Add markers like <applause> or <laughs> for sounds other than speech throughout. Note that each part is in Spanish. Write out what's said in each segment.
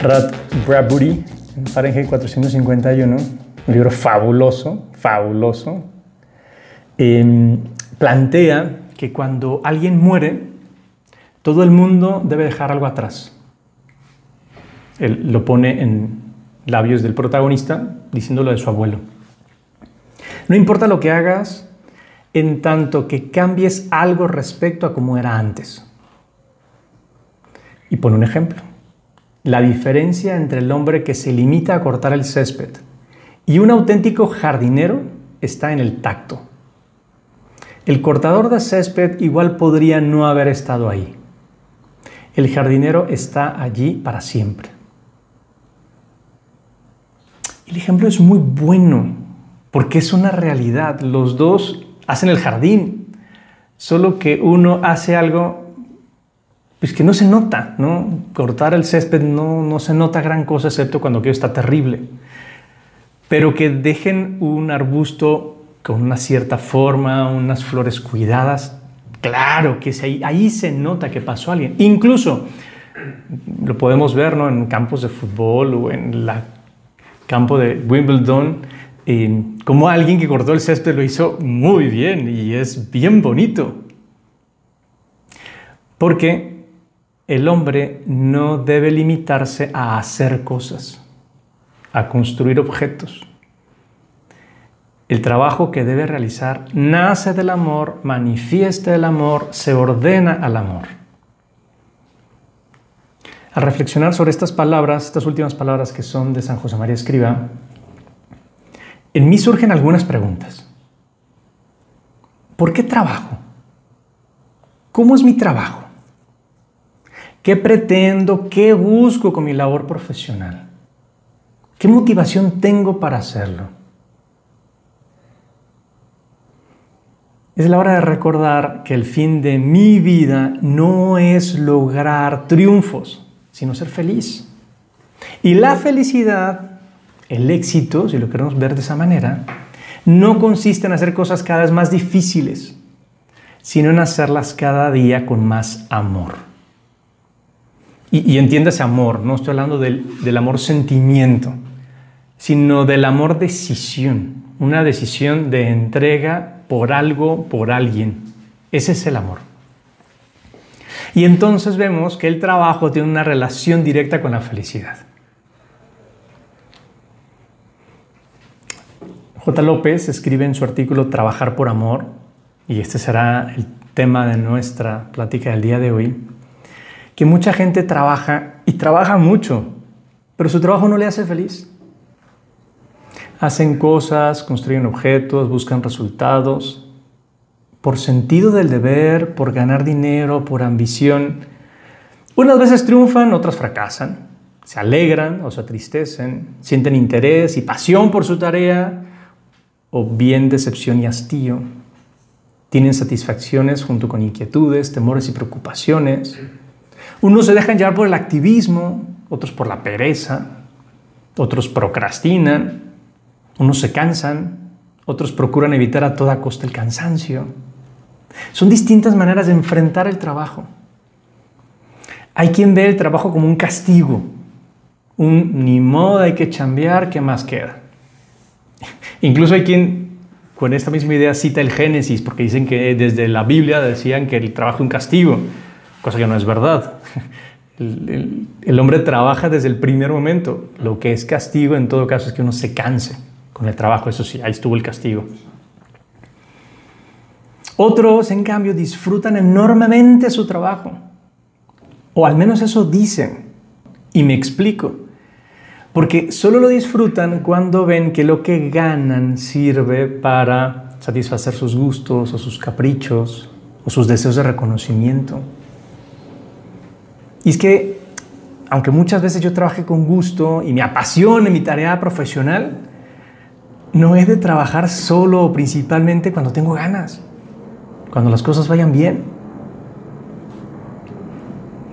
Rat Bradbury, Fahrenheit 451, un libro fabuloso, fabuloso, em, plantea que cuando alguien muere, todo el mundo debe dejar algo atrás. Él lo pone en labios del protagonista diciéndolo de su abuelo. No importa lo que hagas, en tanto que cambies algo respecto a cómo era antes. Y pone un ejemplo. La diferencia entre el hombre que se limita a cortar el césped y un auténtico jardinero está en el tacto. El cortador de césped igual podría no haber estado ahí. El jardinero está allí para siempre. El ejemplo es muy bueno porque es una realidad. Los dos hacen el jardín, solo que uno hace algo pues que no se nota, ¿no? Cortar el césped no, no se nota gran cosa excepto cuando aquello está terrible. Pero que dejen un arbusto con una cierta forma, unas flores cuidadas, claro que ahí, ahí se nota que pasó alguien. Incluso lo podemos ver ¿no? en campos de fútbol o en el campo de Wimbledon, como alguien que cortó el césped lo hizo muy bien y es bien bonito. Porque el hombre no debe limitarse a hacer cosas, a construir objetos. El trabajo que debe realizar nace del amor, manifiesta el amor, se ordena al amor. Al reflexionar sobre estas palabras, estas últimas palabras que son de San José María Escriba, en mí surgen algunas preguntas. ¿Por qué trabajo? ¿Cómo es mi trabajo? ¿Qué pretendo? ¿Qué busco con mi labor profesional? ¿Qué motivación tengo para hacerlo? Es la hora de recordar que el fin de mi vida no es lograr triunfos, sino ser feliz. Y la felicidad, el éxito, si lo queremos ver de esa manera, no consiste en hacer cosas cada vez más difíciles, sino en hacerlas cada día con más amor. Y, y ese amor, no estoy hablando del, del amor sentimiento, sino del amor decisión, una decisión de entrega por algo, por alguien. Ese es el amor. Y entonces vemos que el trabajo tiene una relación directa con la felicidad. J. López escribe en su artículo Trabajar por Amor, y este será el tema de nuestra plática del día de hoy, que mucha gente trabaja y trabaja mucho, pero su trabajo no le hace feliz. Hacen cosas, construyen objetos, buscan resultados, por sentido del deber, por ganar dinero, por ambición. Unas veces triunfan, otras fracasan, se alegran o se atristecen, sienten interés y pasión por su tarea, o bien decepción y hastío. Tienen satisfacciones junto con inquietudes, temores y preocupaciones. Unos se dejan llevar por el activismo, otros por la pereza, otros procrastinan, unos se cansan, otros procuran evitar a toda costa el cansancio. Son distintas maneras de enfrentar el trabajo. Hay quien ve el trabajo como un castigo, un ni modo hay que chambear, ¿qué más queda? <laughs> Incluso hay quien con esta misma idea cita el Génesis, porque dicen que desde la Biblia decían que el trabajo es un castigo cosa que no es verdad. <laughs> El, hombre trabaja desde el primer momento. Lo que es castigo en todo caso es que uno se canse con el trabajo. Eso sí, ahí estuvo el castigo. Otros, en cambio, disfrutan enormemente su trabajo. O al menos eso dicen. Y me explico. Porque solo lo disfrutan cuando ven que lo que ganan sirve para satisfacer sus gustos o sus caprichos o sus deseos de reconocimiento. Y es que, aunque muchas veces yo trabaje con gusto y me apasione mi tarea profesional, no he de trabajar solo o principalmente cuando tengo ganas, cuando las cosas vayan bien.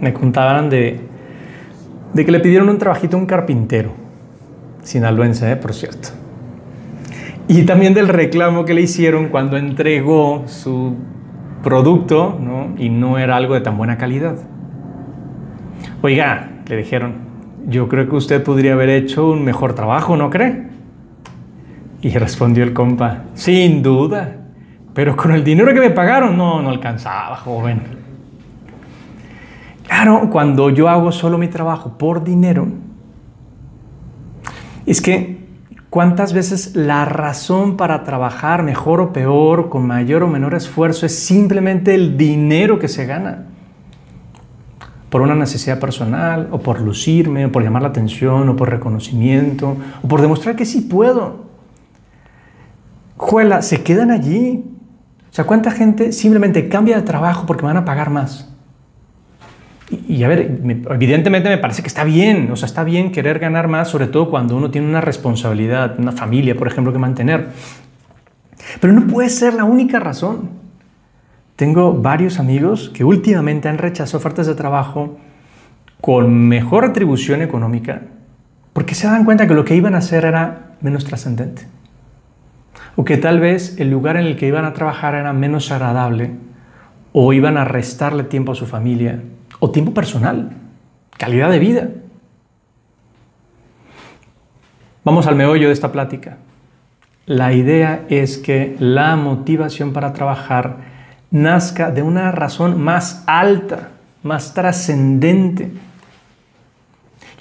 Me contaban de, de que le pidieron un trabajito a un carpintero, sinaloense, ¿eh? por cierto. Y también del reclamo que le hicieron cuando entregó su producto ¿no? y no era algo de tan buena calidad. Oiga, le dijeron, yo creo que usted podría haber hecho un mejor trabajo, ¿no cree? Y respondió el compa, sin duda, pero con el dinero que me pagaron no, no alcanzaba, joven. Claro, cuando yo hago solo mi trabajo por dinero, es que cuántas veces la razón para trabajar mejor o peor, con mayor o menor esfuerzo, es simplemente el dinero que se gana por una necesidad personal, o por lucirme, o por llamar la atención, o por reconocimiento, o por demostrar que sí puedo. Juela, se quedan allí. O sea, ¿cuánta gente simplemente cambia de trabajo porque van a pagar más? Y, a ver, evidentemente me parece que está bien, o sea, está bien querer ganar más, sobre todo cuando uno tiene una responsabilidad, una familia, por ejemplo, que mantener. Pero no puede ser la única razón. Tengo varios amigos que últimamente han rechazado ofertas de trabajo con mejor atribución económica porque se dan cuenta que lo que iban a hacer era menos trascendente. O que tal vez el lugar en el que iban a trabajar era menos agradable o iban a restarle tiempo a su familia o tiempo personal, calidad de vida. Vamos al meollo de esta plática. La idea es que la motivación para trabajar nazca de una razón más alta, más trascendente,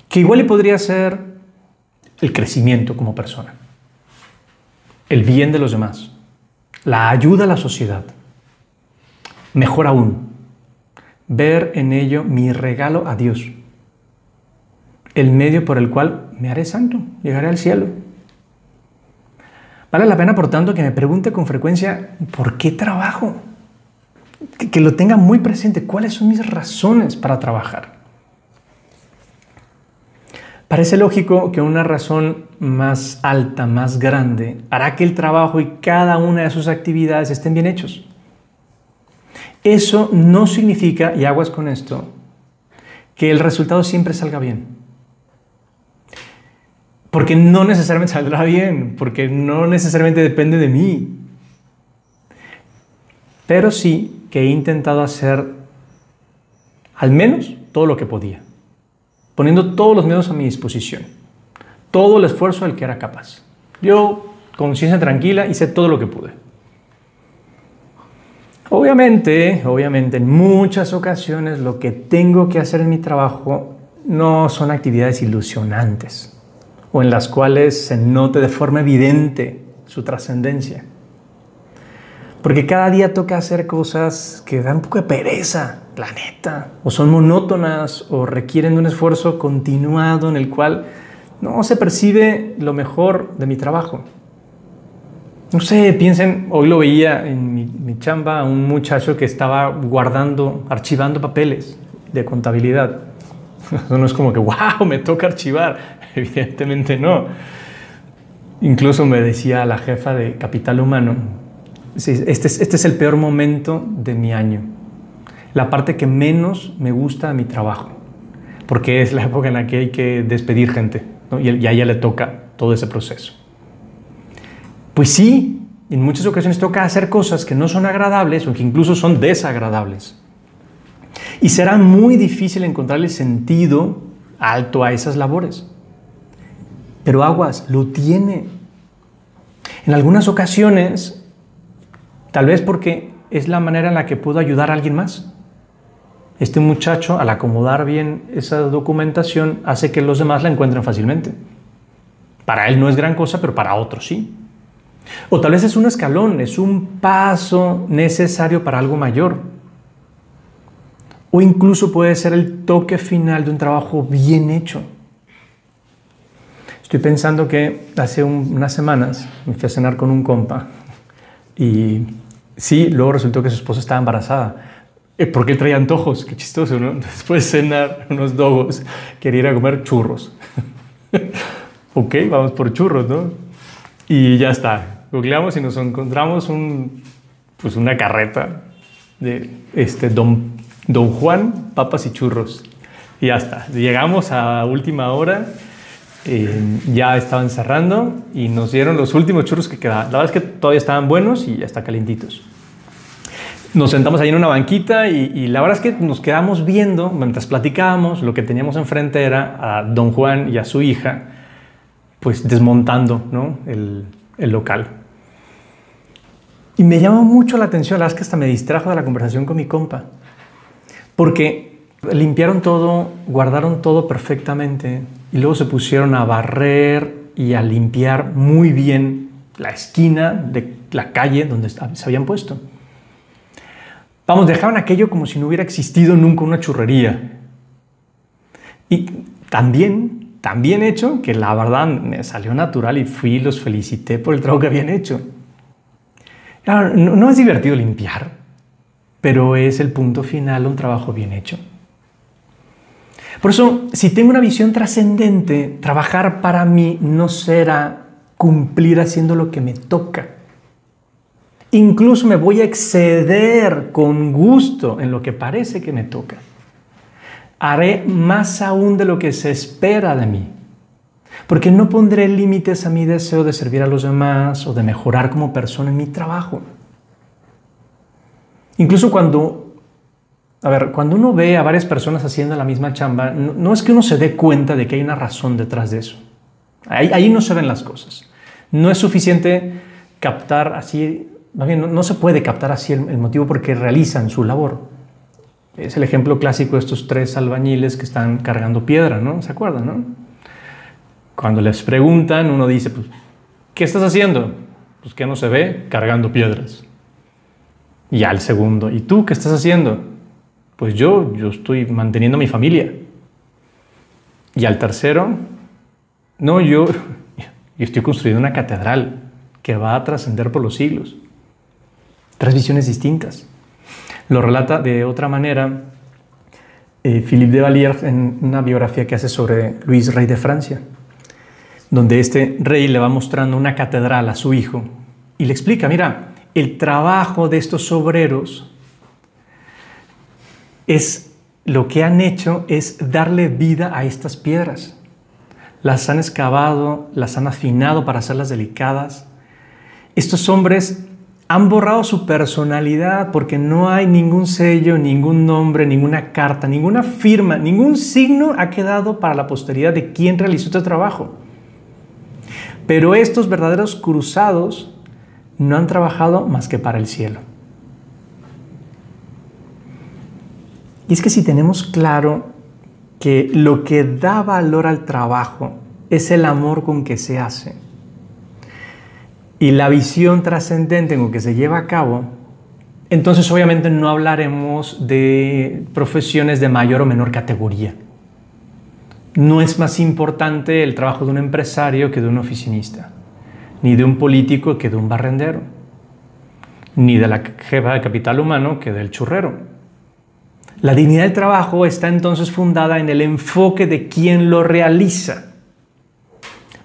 que igual podría ser el crecimiento como persona, el bien de los demás, la ayuda a la sociedad. Mejor aún, ver en ello mi regalo a Dios, el medio por el cual me haré santo, llegaré al cielo. Vale la pena, por tanto, que me pregunte con frecuencia, ¿por qué trabajo? Que, lo tenga muy presente. ¿Cuáles son mis razones para trabajar? Parece lógico que una razón más alta, más grande, hará que el trabajo y cada una de sus actividades estén bien hechos. Eso no significa, y aguas con esto, que el resultado siempre salga bien. Porque no necesariamente saldrá bien, porque no necesariamente depende de mí. Pero sí que he intentado hacer al menos todo lo que podía, poniendo todos los medios a mi disposición, todo el esfuerzo del que era capaz. Yo, con conciencia tranquila, hice todo lo que pude. Obviamente, obviamente, en muchas ocasiones lo que tengo que hacer en mi trabajo no son actividades ilusionantes o en las cuales se note de forma evidente su trascendencia. Porque cada día toca hacer cosas que dan un poco de pereza, la neta, o son monótonas o requieren de un esfuerzo continuado en el cual no se percibe lo mejor de mi trabajo. No sé, piensen, hoy lo veía en mi, mi chamba, un muchacho que estaba guardando, archivando papeles de contabilidad. <laughs> No es como que, wow, me toca archivar. <laughs> Evidentemente no. Incluso me decía la jefa de capital humano, este, es, este es el peor momento de mi año. La parte que menos me gusta de mi trabajo. Porque es la época en la que hay que despedir gente. Y, a ella le toca todo ese proceso. Pues sí, en muchas ocasiones toca hacer cosas que no son agradables o que incluso son desagradables. Y será muy difícil encontrarle sentido alto a esas labores. Pero aguas, lo tiene. En algunas ocasiones Tal vez porque es la manera en la que puedo ayudar a alguien más. Este muchacho, al acomodar bien esa documentación, hace que los demás la encuentren fácilmente. Para él no es gran cosa, pero para otros sí. O tal vez es un escalón, es un paso necesario para algo mayor. O incluso puede ser el toque final de un trabajo bien hecho. Estoy pensando que hace unas semanas me fui a cenar con un compa y Sí, luego resultó que su esposa estaba embarazada. Eh, porque él traía antojos, qué chistoso, ¿no? <laughs> Después de cenar unos dogos, quería ir a comer churros. <laughs> ok, vamos por churros, ¿no? Y ya está. Googleamos y nos encontramos un, pues una carreta de este Don, Don Juan, papas y churros. Y ya está. Llegamos a última hora eh, ya estaban cerrando y nos dieron los últimos churros que quedaban. La verdad es que todavía estaban buenos y ya está calientitos. Nos sentamos ahí en una banquita y, la verdad es que nos quedamos viendo, mientras platicábamos, lo que teníamos enfrente era a don Juan y a su hija, pues desmontando ¿no? el, el local. Y me llamó mucho la atención, la verdad es que hasta me distrajo de la conversación con mi compa, porque limpiaron todo, guardaron todo perfectamente y luego se pusieron a barrer y a limpiar muy bien la esquina de la calle donde se habían puesto. Vamos, dejaban aquello como si no hubiera existido nunca una churrería. Y también, también hecho, que la verdad me salió natural y fui y los felicité por el trabajo que habían hecho. no, no es divertido limpiar, pero es el punto final un trabajo bien hecho. Por eso, si tengo una visión trascendente, trabajar para mí no será cumplir haciendo lo que me toca Incluso me voy a exceder con gusto en lo que parece que me toca. Haré más aún de lo que se espera de mí. Porque no pondré límites a mi deseo de servir a los demás o de mejorar como persona en mi trabajo. Incluso cuando, a ver, cuando uno ve a varias personas haciendo la misma chamba, no, es que uno se dé cuenta de que hay una razón detrás de eso. Ahí, no se ven las cosas. No es suficiente captar así no, se puede captar así el, motivo porque realizan su labor. Es el ejemplo clásico de estos tres albañiles que están cargando piedra, ¿no? ¿Se acuerdan, no? Cuando les preguntan, uno dice, pues, ¿qué estás haciendo? Pues que no se ve, cargando piedras. Y al segundo, ¿y tú qué estás haciendo? Pues yo, yo estoy manteniendo mi familia. Y al tercero, no, yo, <laughs> yo estoy construyendo una catedral que va a trascender por los siglos. Tres visiones distintas. Lo relata de otra manera eh, Philippe de Valier en una biografía que hace sobre Luis, rey de Francia, donde este rey le va mostrando una catedral a su hijo y le explica, mira, el trabajo de estos obreros es lo que han hecho es darle vida a estas piedras. Las han excavado, las han afinado para hacerlas delicadas. Estos hombres han borrado su personalidad porque no hay ningún sello, ningún nombre, ninguna carta, ninguna firma, ningún signo ha quedado para la posteridad de quien realizó este trabajo. Pero estos verdaderos cruzados no han trabajado más que para el cielo. Y es que si tenemos claro que lo que da valor al trabajo es el amor con que se hace, y la visión trascendente en que se lleva a cabo, entonces obviamente no hablaremos de profesiones de mayor o menor categoría. No es más importante el trabajo de un empresario que de un oficinista, ni de un político que de un barrendero, ni de la jefa de capital humano que del churrero. La dignidad del trabajo está entonces fundada en el enfoque de quien lo realiza,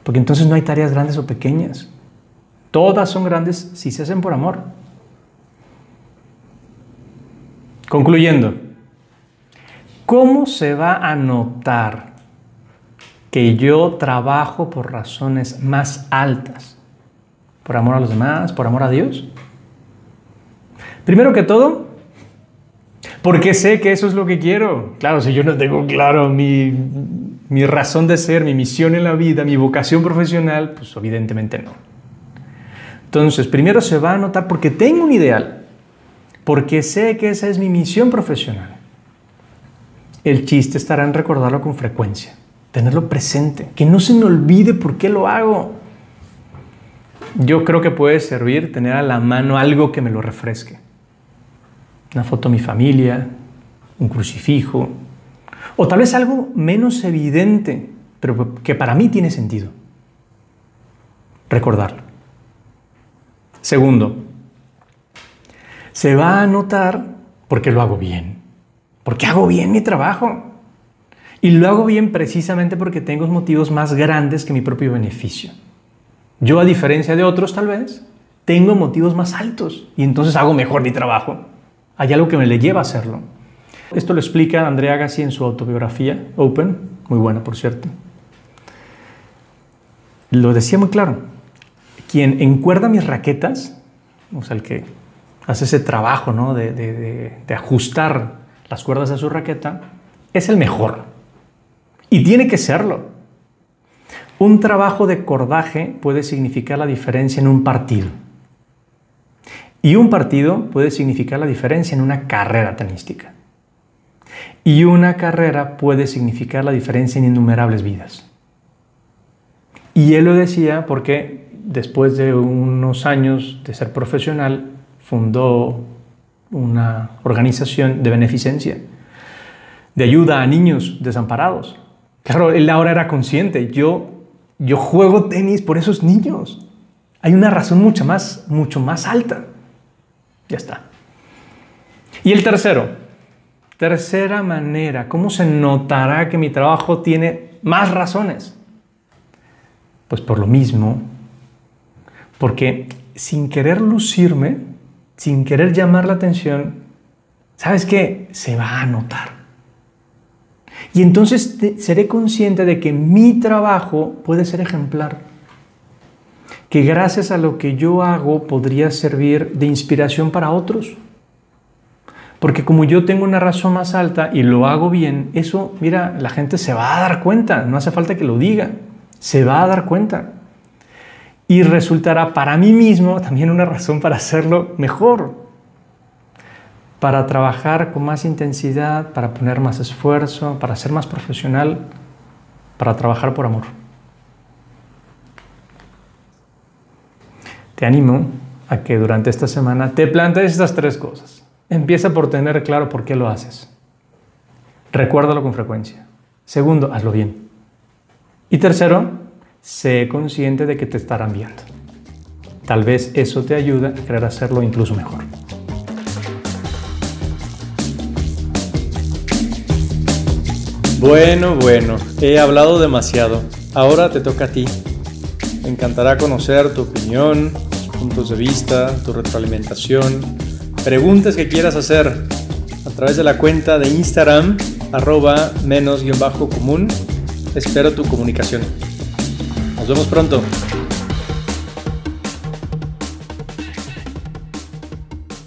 porque entonces no hay tareas grandes o pequeñas. Todas son grandes si se hacen por amor. Concluyendo, ¿cómo se va a notar que yo trabajo por razones más altas? ¿Por amor a los demás? ¿Por amor a Dios? Primero que todo, porque sé que eso es lo que quiero. Claro, si yo no tengo claro mi, mi razón de ser, mi misión en la vida, mi vocación profesional, pues evidentemente no. Entonces, primero se va a notar porque tengo un ideal, porque sé que esa es mi misión profesional. El chiste estará en recordarlo con frecuencia, tenerlo presente, que no se me olvide por qué lo hago. Yo creo que puede servir tener a la mano algo que me lo refresque. Una foto de mi familia, un crucifijo, o tal vez algo menos evidente, pero que para mí tiene sentido. Recordarlo. Segundo, se va a notar porque lo hago bien, porque hago bien mi trabajo. Y lo hago bien precisamente porque tengo motivos más grandes que mi propio beneficio. Yo, a diferencia de otros tal vez, tengo motivos más altos y entonces hago mejor mi trabajo. Hay algo que me le lleva a hacerlo. Esto lo explica Andrea Agassi en su autobiografía, Open, muy buena por cierto. Lo decía muy claro quien encuerda mis raquetas, o sea, el que hace ese trabajo de, de ajustar las cuerdas de su raqueta, es el mejor. Y tiene que serlo. Un trabajo de cordaje puede significar la diferencia en un partido. Y un partido puede significar la diferencia en una carrera tenística. Y una carrera puede significar la diferencia en innumerables vidas. Y él lo decía porque después de unos años de ser profesional, fundó una organización de beneficencia, de ayuda a niños desamparados. Claro, él ahora era consciente, yo, yo juego tenis por esos niños. Hay una razón mucho más, mucho más alta. Ya está. Y el tercero, tercera manera, ¿cómo se notará que mi trabajo tiene más razones? Pues por lo mismo, porque sin querer lucirme, sin querer llamar la atención, ¿sabes qué? Se va a notar. Y entonces seré consciente de que mi trabajo puede ser ejemplar. Que gracias a lo que yo hago podría servir de inspiración para otros. Porque como yo tengo una razón más alta y lo hago bien, eso, mira, la gente se va a dar cuenta, no hace falta que lo diga, se va a dar cuenta y resultará para mí mismo también una razón para hacerlo mejor, para trabajar con más intensidad, para poner más esfuerzo, para ser más profesional, para trabajar por amor. Te animo a que durante esta semana te plantees estas tres cosas. Empieza por tener claro por qué lo haces. Recuérdalo con frecuencia. Segundo, hazlo bien. Y tercero, sé consciente de que te estarán viendo. Tal vez eso te ayude a querer hacerlo incluso mejor. Bueno, bueno, he hablado demasiado. Ahora te toca a ti. Me encantará conocer tu opinión, puntos de vista, tu retroalimentación, preguntas que quieras hacer a través de la cuenta de Instagram arroba menos-común. Espero tu comunicación. Nos vemos pronto.